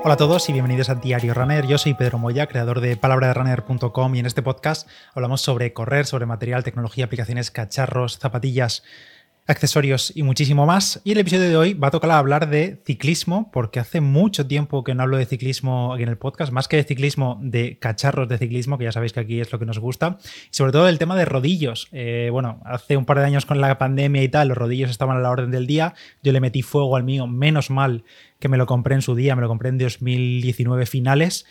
Hola a todos y bienvenidos a Diario Runner. Yo soy Pedro Moya, creador de palabraderunner.com y en este podcast hablamos sobre correr, sobre material, tecnología, aplicaciones, cacharros, zapatillas, accesorios y muchísimo más. Y el episodio de hoy va a tocar hablar de ciclismo, porque hace mucho tiempo que no hablo de ciclismo en el podcast, más que de ciclismo, de cacharros de ciclismo, que ya sabéis que aquí es lo que nos gusta, y sobre todo el tema de rodillos. Eh, bueno, hace un par de años con la pandemia y tal, los rodillos estaban a la orden del día, yo le metí fuego al mío, menos mal que me lo compré en su día, me lo compré en 2019 finales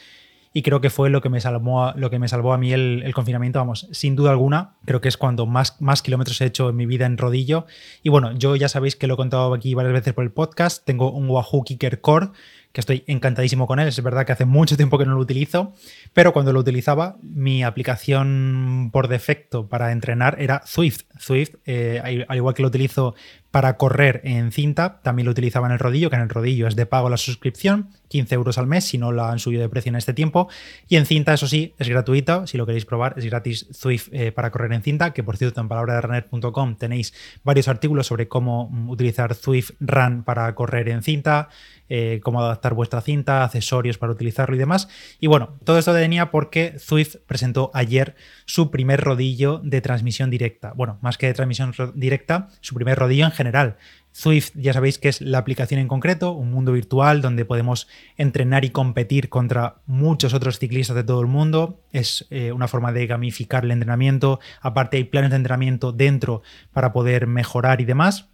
y creo que fue lo que me salvó, lo que me salvó a mí el, confinamiento, vamos, sin duda alguna, creo que es cuando más, más kilómetros he hecho en mi vida en rodillo. Y bueno, yo ya sabéis que lo he contado aquí varias veces por el podcast, tengo un Wahoo Kicker Core que estoy encantadísimo con él. Es verdad que hace mucho tiempo que no lo utilizo, pero cuando lo utilizaba, mi aplicación por defecto para entrenar era Swift. Swift, eh, al igual que lo utilizo para correr en cinta, también lo utilizaba en el rodillo, que en el rodillo es de pago la suscripción, 15 euros al mes si no la han subido de precio en este tiempo. Y en cinta, eso sí, es gratuita, si lo queréis probar, es gratis Swift eh, para correr en cinta, que por cierto en palabraderunner.com tenéis varios artículos sobre cómo utilizar Swift Run para correr en cinta, eh, cómo adaptar vuestra cinta, accesorios para utilizarlo y demás. Y bueno, todo esto venía porque Swift presentó ayer su primer rodillo de transmisión directa. Bueno, más que de transmisión directa, su primer rodillo en general. Swift ya sabéis que es la aplicación en concreto, un mundo virtual donde podemos entrenar y competir contra muchos otros ciclistas de todo el mundo. Es eh, una forma de gamificar el entrenamiento. Aparte hay planes de entrenamiento dentro para poder mejorar y demás.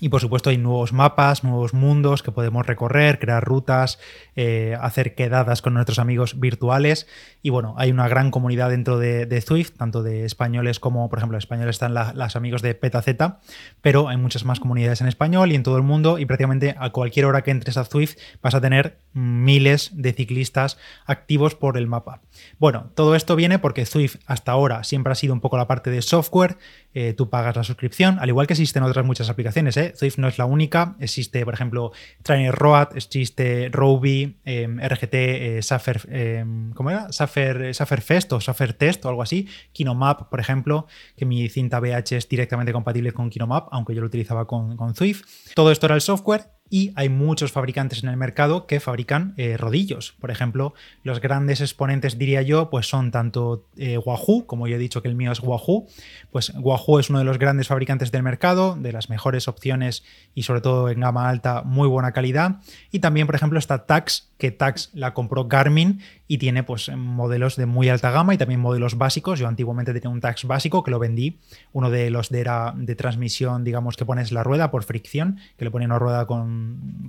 Y por supuesto hay nuevos mapas, nuevos mundos que podemos recorrer, crear rutas, eh, hacer quedadas con nuestros amigos virtuales. Y bueno, hay una gran comunidad dentro de, Swift, tanto de españoles como, por ejemplo, en español están las amigos de PetaZ, pero hay muchas más comunidades en español y en todo el mundo. Y prácticamente a cualquier hora que entres a Swift vas a tener miles de ciclistas activos por el mapa. Bueno, todo esto viene porque Swift hasta ahora siempre ha sido un poco la parte de software. Eh, tú pagas la suscripción, al igual que existen otras muchas aplicaciones. ¿eh? Swift no es la única. Existe, por ejemplo, Trainer Road, existe Roby, em, RGT, eh, em, ¿cómo era? Safer, Fest o Safer Test o algo así. Kinomap, por ejemplo, que mi cinta VH es directamente compatible con Kinomap, aunque yo lo utilizaba con, con Swift. Todo esto era el software y hay muchos fabricantes en el mercado que fabrican eh, rodillos. Por ejemplo, los grandes exponentes, diría yo, pues son tanto eh, Wahoo, como yo he dicho que el mío es Wahoo, pues Wahoo es uno de los grandes fabricantes del mercado, de las mejores opciones y sobre todo en gama alta, muy buena calidad. Y también, por ejemplo, está Tax, que Tax la compró Garmin y tiene pues modelos de muy alta gama y también modelos básicos. Yo antiguamente tenía un Tax básico que lo vendí, uno de los de era de transmisión, digamos que pones la rueda por fricción, que le ponía una rueda con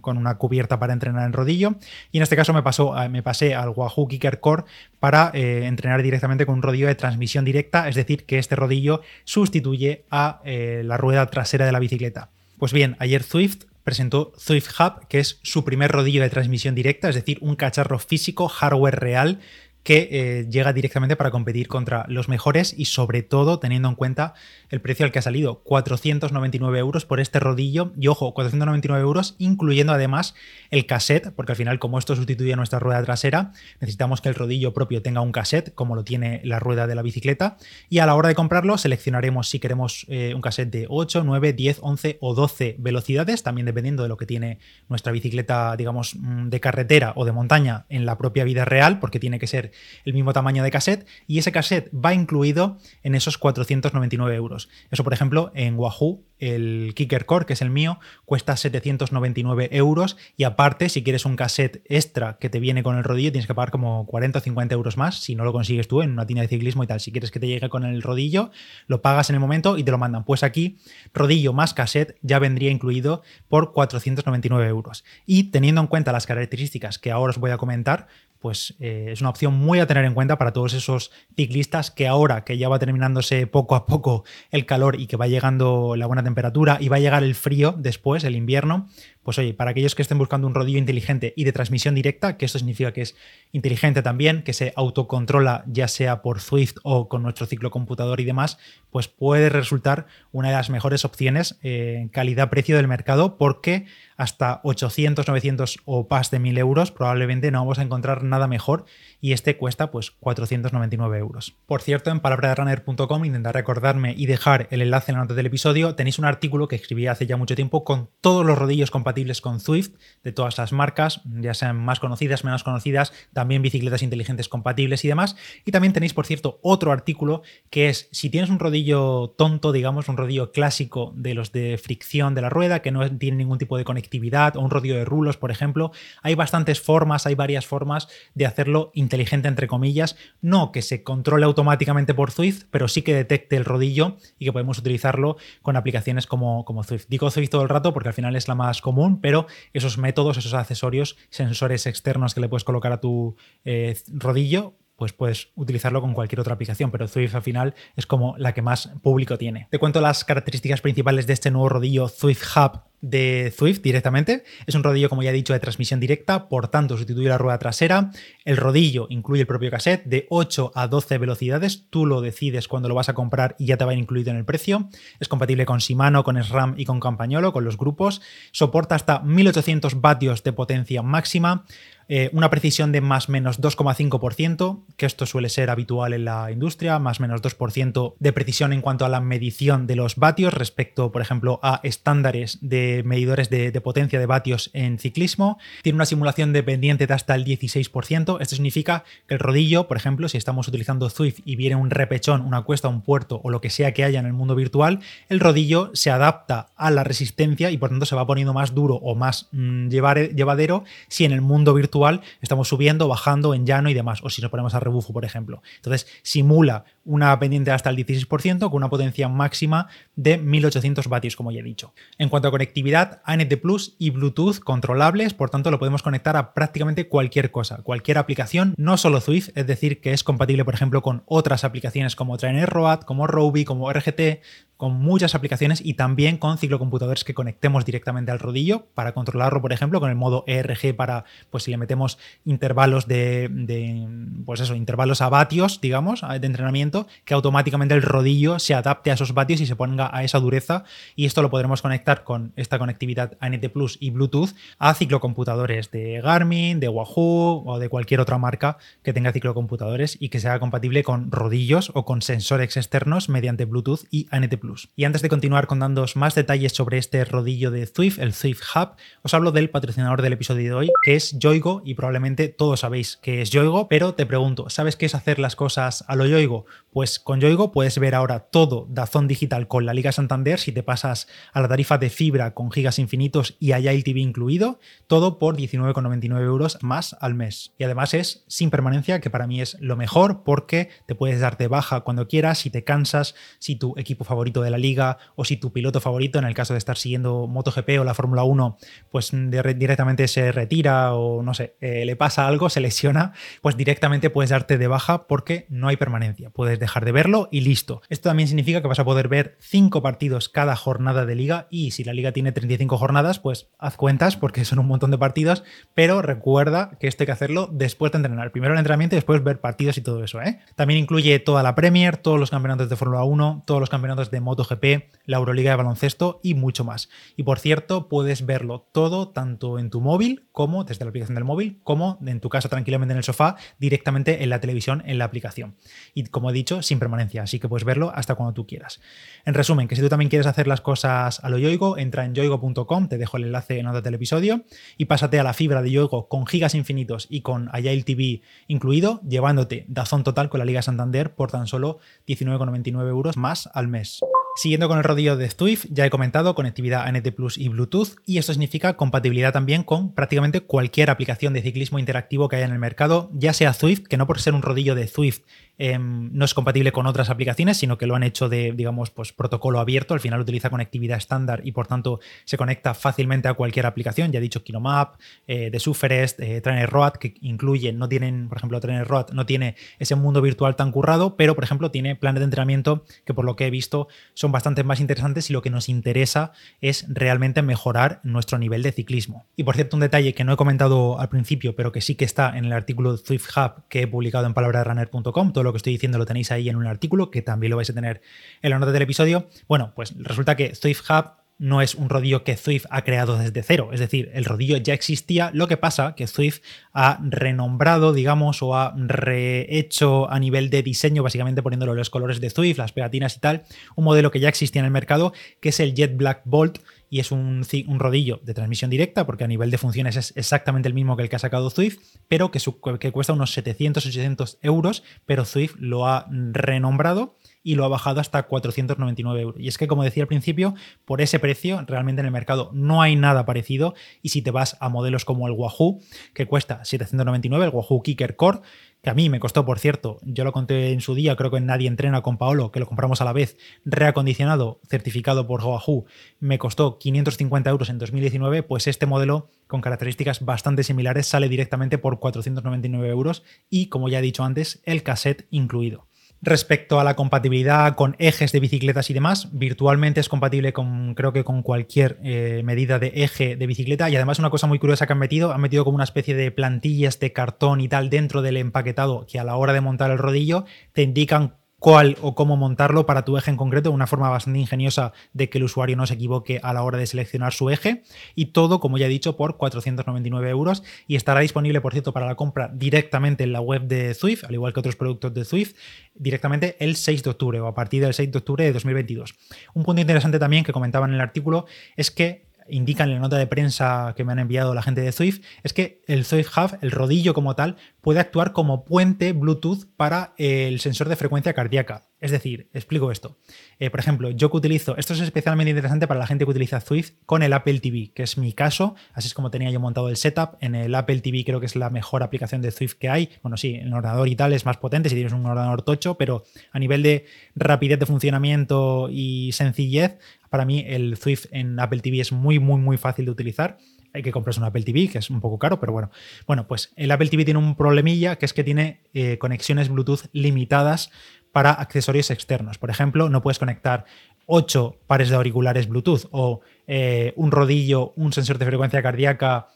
con, una cubierta para entrenar en rodillo. Y en este caso me, pasó, me pasé al Wahoo Kicker Core para eh, entrenar directamente con un rodillo de transmisión directa, es decir, que este rodillo sustituye a eh, la rueda trasera de la bicicleta. Pues bien, ayer Swift presentó Swift Hub, que es su primer rodillo de transmisión directa, es decir, un cacharro físico, hardware real, que eh, llega directamente para competir contra los mejores y sobre todo teniendo en cuenta el precio al que ha salido, 499 euros por este rodillo. Y ojo, 499 euros incluyendo además el cassette, porque al final como esto sustituye a nuestra rueda trasera, necesitamos que el rodillo propio tenga un cassette como lo tiene la rueda de la bicicleta. Y a la hora de comprarlo seleccionaremos si queremos eh, un cassette de 8, 9, 10, 11 o 12 velocidades, también dependiendo de lo que tiene nuestra bicicleta digamos mm, de carretera o de montaña en la propia vida real, porque tiene que ser el mismo tamaño de cassette y ese cassette va incluido en esos 499 euros. Eso, por ejemplo, en Wahoo el Kicker Core, que es el mío, cuesta 799 euros y aparte, si quieres un cassette extra que te viene con el rodillo, tienes que pagar como 40 o 50 euros más si no lo consigues tú en una tienda de ciclismo y tal. Si quieres que te llegue con el rodillo, lo pagas en el momento y te lo mandan. Pues aquí, rodillo más cassette ya vendría incluido por 499 euros. Y teniendo en cuenta las características que ahora os voy a comentar, pues eh, es una opción muy a tener en cuenta para todos esos ciclistas que ahora que ya va terminándose poco a poco el calor y que va llegando la buena temperatura y va a llegar el frío después, el invierno, pues oye, para aquellos que estén buscando un rodillo inteligente y de transmisión directa, que esto significa que es inteligente también, que se autocontrola ya sea por Swift o con nuestro ciclo computador y demás, pues puede resultar una de las mejores opciones en calidad-precio del mercado porque hasta 800, 900 o más de 1000 euros probablemente no vamos a encontrar nada mejor y este cuesta pues 499 euros. Por cierto, en palabraderunner.com intentar recordarme y dejar el enlace en la nota del episodio, tenéis un artículo que escribí hace ya mucho tiempo con todos los rodillos compatibles compatibles con Swift de todas las marcas, ya sean más conocidas, menos conocidas, también bicicletas inteligentes compatibles y demás. Y también tenéis, por cierto, otro artículo que es si tienes un rodillo tonto, digamos, un rodillo clásico de los de fricción de la rueda, que no tiene ningún tipo de conectividad, o un rodillo de rulos, por ejemplo, hay bastantes formas, hay varias formas de hacerlo inteligente, entre comillas, no que se controle automáticamente por Swift, pero sí que detecte el rodillo y que podemos utilizarlo con aplicaciones como, como Swift. Digo Swift todo el rato porque al final es la más común, pero esos métodos, esos accesorios, sensores externos que le puedes colocar a tu eh, rodillo, pues puedes utilizarlo con cualquier otra aplicación, pero Swift al final es como la que más público tiene. Te cuento las características principales de este nuevo rodillo Swift Hub de Swift directamente. Es un rodillo, como ya he dicho, de transmisión directa, por tanto sustituye la rueda trasera. El rodillo incluye el propio cassette de 8 a 12 velocidades. Tú lo decides cuando lo vas a comprar y ya te va incluido en el precio. Es compatible con Shimano, con SRAM y con Campagnolo, con los grupos. Soporta hasta 1800 vatios de potencia máxima. Eh, una precisión de más menos 2,5%, que esto suele ser habitual en la industria, más o menos 2% de precisión en cuanto a la medición de los vatios respecto, por ejemplo, a estándares de medidores de, potencia de vatios en ciclismo. Tiene una simulación de pendiente de hasta el 16%. Esto significa que el rodillo, por ejemplo, si estamos utilizando Swift y viene un repechón, una cuesta, un puerto o lo que sea que haya en el mundo virtual, el rodillo se adapta a la resistencia y por tanto se va poniendo más duro o más mm, llevadero si en el mundo virtual estamos subiendo, bajando en llano y demás, o si nos ponemos a rebufo, por ejemplo. Entonces simula una pendiente hasta el 16% con una potencia máxima de 1800 vatios, como ya he dicho. En cuanto a conectividad, ANT Plus y Bluetooth controlables, por tanto lo podemos conectar a prácticamente cualquier cosa, cualquier aplicación, no solo Swift, es decir, que es compatible, por ejemplo, con otras aplicaciones como Trainer Road, como Roby, como RGT, con muchas aplicaciones y también con ciclocomputadores que conectemos directamente al rodillo para controlarlo, por ejemplo, con el modo ERG para, pues si le metemos intervalos de, de pues eso, intervalos a vatios, digamos, de entrenamiento, que automáticamente el rodillo se adapte a esos vatios y se ponga a esa dureza y esto lo podremos conectar con esta conectividad ANT Plus y Bluetooth a ciclocomputadores de Garmin, de Wahoo o de cualquier otra marca que tenga ciclocomputadores y que sea compatible con rodillos o con sensores externos mediante Bluetooth y ANT Plus. Y antes de continuar contándoos más detalles sobre este rodillo de Swift, el Swift Hub, os hablo del patrocinador del episodio de hoy, que es Yoigo, y probablemente todos sabéis que es Yoigo, pero te pregunto, ¿sabes qué es hacer las cosas a lo Yoigo? Pues con Yoigo puedes ver ahora todo Dazón Digital con la Liga Santander si te pasas a la tarifa de fibra con gigas infinitos y Agile TV incluido, todo por 19,99 euros más al mes. Y además es sin permanencia, que para mí es lo mejor porque te puedes darte baja cuando quieras, si te cansas, si tu equipo favorito de la liga o si tu piloto favorito, en el caso de estar siguiendo MotoGP o la Fórmula 1, pues directamente se retira o no sé, eh, le pasa algo, se lesiona, pues directamente puedes darte de baja porque no hay permanencia. Puedes dejar de verlo y listo. Esto también significa que vas a poder ver 5 partidos cada jornada de liga y si la liga tiene 35 jornadas, pues haz cuentas porque son un montón de partidos, pero recuerda que esto hay que hacerlo después de entrenar. Primero el entrenamiento y después ver partidos y todo eso. ¿eh? También incluye toda la Premier, todos los campeonatos de Fórmula 1, todos los campeonatos de MotoGP, la Euroliga de baloncesto y mucho más. Y por cierto, puedes verlo todo tanto en tu móvil como desde la aplicación del móvil, como en tu casa tranquilamente en el sofá, directamente en la televisión, en la aplicación. Y como he dicho, sin permanencia, así que puedes verlo hasta cuando tú quieras. En resumen, que si tú también quieres hacer las cosas a lo Yoigo, entra en yoigo.com, te dejo el enlace en nota del episodio y pásate a la fibra de Yoigo con gigas infinitos y con Agile TV incluido, llevándote Dazón total con la Liga Santander por tan solo 19,99 euros más al mes. Siguiendo con el rodillo de Swift, ya he comentado conectividad ANT Plus y Bluetooth, y esto significa compatibilidad también con prácticamente cualquier aplicación de ciclismo interactivo que haya en el mercado, ya sea Swift, que no por ser un rodillo de Swift Em, no es compatible con otras aplicaciones, sino que lo han hecho de, digamos, pues protocolo abierto. Al final utiliza conectividad estándar y por tanto se conecta fácilmente a cualquier aplicación. Ya he dicho Kinomap, eh, de Suferest, eh, Trainer Road, que incluyen, no tienen, por ejemplo, Trainer Road no tiene ese mundo virtual tan currado, pero por ejemplo tiene planes de entrenamiento que por lo que he visto son bastante más interesantes y lo que nos interesa es realmente mejorar nuestro nivel de ciclismo. Y por cierto, un detalle que no he comentado al principio, pero que sí que está en el artículo de Swift Hub que he publicado en palabraderunner.com, lo que estoy diciendo lo tenéis ahí en un artículo que también lo vais a tener en la nota del episodio. Bueno, pues resulta que Swift Hub no es un rodillo que Zwift ha creado desde cero. Es decir, el rodillo ya existía. Lo que pasa que Zwift ha renombrado, digamos, o ha rehecho a nivel de diseño, básicamente poniéndolo los colores de Zwift, las pegatinas y tal, un modelo que ya existía en el mercado, que es el Jet Black Bolt. Y es un, rodillo de transmisión directa, porque a nivel de funciones es exactamente el mismo que el que ha sacado Zwift, pero que, que cuesta unos 700-800 euros, pero Zwift lo ha renombrado y lo ha bajado hasta 499 euros. Y es que, como decía al principio, por ese precio realmente en el mercado no hay nada parecido y si te vas a modelos como el Wahoo, que cuesta 799, el Wahoo Kicker Core, que a mí me costó, por cierto, yo lo conté en su día, creo que Nadie Entrena con Paolo, que lo compramos a la vez, reacondicionado, certificado por Wahoo, me costó 550 euros en 2019, pues este modelo con características bastante similares sale directamente por 499 euros y, como ya he dicho antes, el cassette incluido. Respecto a la compatibilidad con ejes de bicicletas y demás, virtualmente es compatible con, creo que con cualquier eh, medida de eje de bicicleta. Y además, una cosa muy curiosa que han metido, han metido como una especie de plantillas de cartón y tal dentro del empaquetado que a la hora de montar el rodillo te indican cuál o cómo montarlo para tu eje en concreto, una forma bastante ingeniosa de que el usuario no se equivoque a la hora de seleccionar su eje. Y todo, como ya he dicho, por 499 euros. Y estará disponible, por cierto, para la compra directamente en la web de Swift, al igual que otros productos de Swift, directamente el 6 de octubre o a partir del 6 de octubre de 2022. Un punto interesante también que comentaban en el artículo es que indican en la nota de prensa que me han enviado la gente de Swift, es que el Swift Hub, el rodillo como tal, puede actuar como puente Bluetooth para el sensor de frecuencia cardíaca. Es decir, explico esto. Eh, por ejemplo, yo que utilizo, esto es especialmente interesante para la gente que utiliza Swift con el Apple TV, que es mi caso, así es como tenía yo montado el setup. En el Apple TV creo que es la mejor aplicación de Swift que hay. Bueno, sí, el ordenador y tal es más potente si tienes un ordenador tocho, pero a nivel de rapidez de funcionamiento y sencillez, para mí el Swift en Apple TV es muy, muy, muy fácil de utilizar. Hay que comprarse un Apple TV, que es un poco caro, pero bueno. Bueno, pues el Apple TV tiene un problemilla, que es que tiene eh, conexiones Bluetooth limitadas para accesorios externos. Por ejemplo, no puedes conectar 8 pares de auriculares Bluetooth o eh, un rodillo, un sensor de frecuencia cardíaca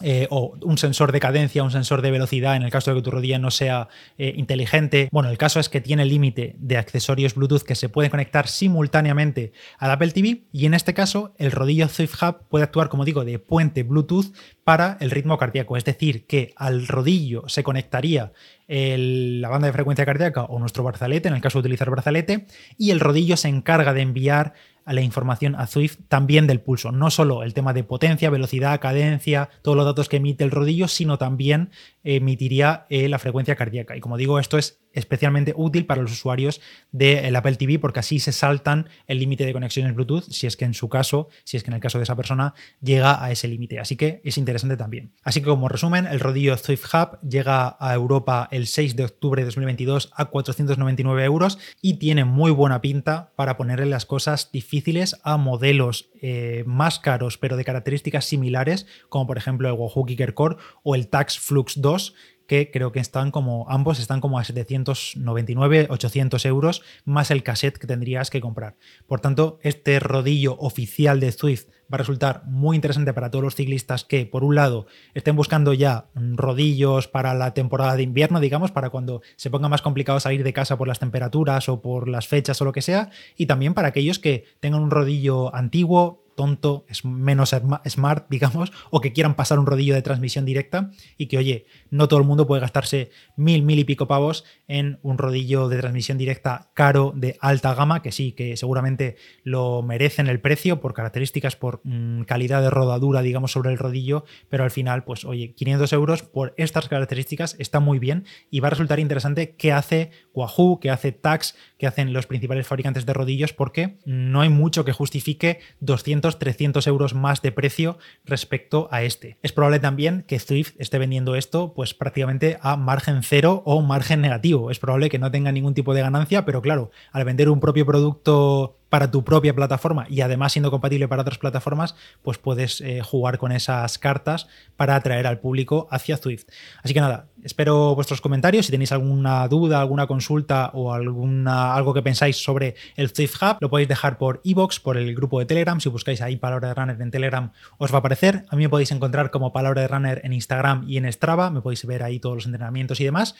eh, o un sensor de cadencia, un sensor de velocidad en el caso de que tu rodilla no sea eh, inteligente. Bueno, el caso es que tiene límite de accesorios Bluetooth que se pueden conectar simultáneamente al Apple TV y en este caso el rodillo Swift Hub puede actuar, como digo, de puente Bluetooth para el ritmo cardíaco. Es decir, que al rodillo se conectaría la banda de frecuencia cardíaca o nuestro brazalete, en el caso de utilizar brazalete, y el rodillo se encarga de enviar la información a Swift también del pulso. No solo el tema de potencia, velocidad, cadencia, todos los datos que emite el rodillo, sino también emitiría eh, la frecuencia cardíaca. Y como digo, esto es especialmente útil para los usuarios del Apple TV porque así se saltan el límite de conexiones Bluetooth si es que en su caso, si es que en el caso de esa persona llega a ese límite. Así que es interesante también. Así que como resumen, el rodillo Swift Hub llega a Europa el 6 de octubre de 2022 a 499 euros y tiene muy buena pinta para ponerle las cosas difíciles a modelos eh, más caros pero de características similares como por ejemplo el Wahoo Kicker Core o el Tax Flux 2 que creo que están como, ambos están como a 799, 800 euros, más el cassette que tendrías que comprar. Por tanto, este rodillo oficial de Swift va a resultar muy interesante para todos los ciclistas que, por un lado, estén buscando ya rodillos para la temporada de invierno, digamos, para cuando se ponga más complicado salir de casa por las temperaturas o por las fechas o lo que sea, y también para aquellos que tengan un rodillo antiguo, tonto, es menos smart, digamos, o que quieran pasar un rodillo de transmisión directa y que, oye, no todo el mundo puede gastarse mil, mil y pico pavos en un rodillo de transmisión directa caro de alta gama, que sí, que seguramente lo merecen el precio por características, por mm, calidad de rodadura, digamos, sobre el rodillo, pero al final, pues, oye, 500 euros por estas características está muy bien y va a resultar interesante qué hace Wahoo, qué hace Tax, qué hacen los principales fabricantes de rodillos, porque no hay mucho que justifique 200 300 euros más de precio respecto a este. Es probable también que Swift esté vendiendo esto pues prácticamente a margen cero o margen negativo. Es probable que no tenga ningún tipo de ganancia, pero claro, al vender un propio producto para tu propia plataforma y además siendo compatible para otras plataformas, pues puedes eh, jugar con esas cartas para atraer al público hacia Swift. Así que nada, espero vuestros comentarios. Si tenéis alguna duda, alguna consulta o alguna, algo que pensáis sobre el Swift Hub, lo podéis dejar por iBox, por el grupo de Telegram. Si buscáis ahí Palabra de Runner en Telegram, os va a aparecer. A mí me podéis encontrar como Palabra de Runner en Instagram y en Strava. Me podéis ver ahí todos los entrenamientos y demás.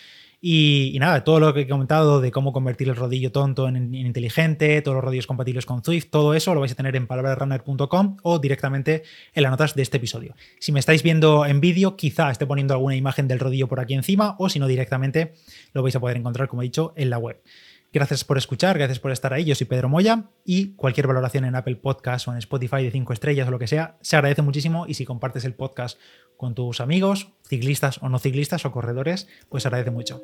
Y, nada, todo lo que he comentado de cómo convertir el rodillo tonto en, inteligente, todos los rodillos compatibles con Swift, todo eso lo vais a tener en palabrarunner.com o directamente en las notas de este episodio. Si me estáis viendo en vídeo, quizá esté poniendo alguna imagen del rodillo por aquí encima o si no directamente lo vais a poder encontrar, como he dicho, en la web. Gracias por escuchar, gracias por estar ahí. Yo soy Pedro Moya y cualquier valoración en Apple Podcast o en Spotify de 5 estrellas o lo que sea, se agradece muchísimo y si compartes el podcast con tus amigos, ciclistas o no ciclistas o corredores, pues agradece mucho.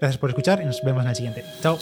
Gracias por escuchar y nos vemos en el siguiente. Chao.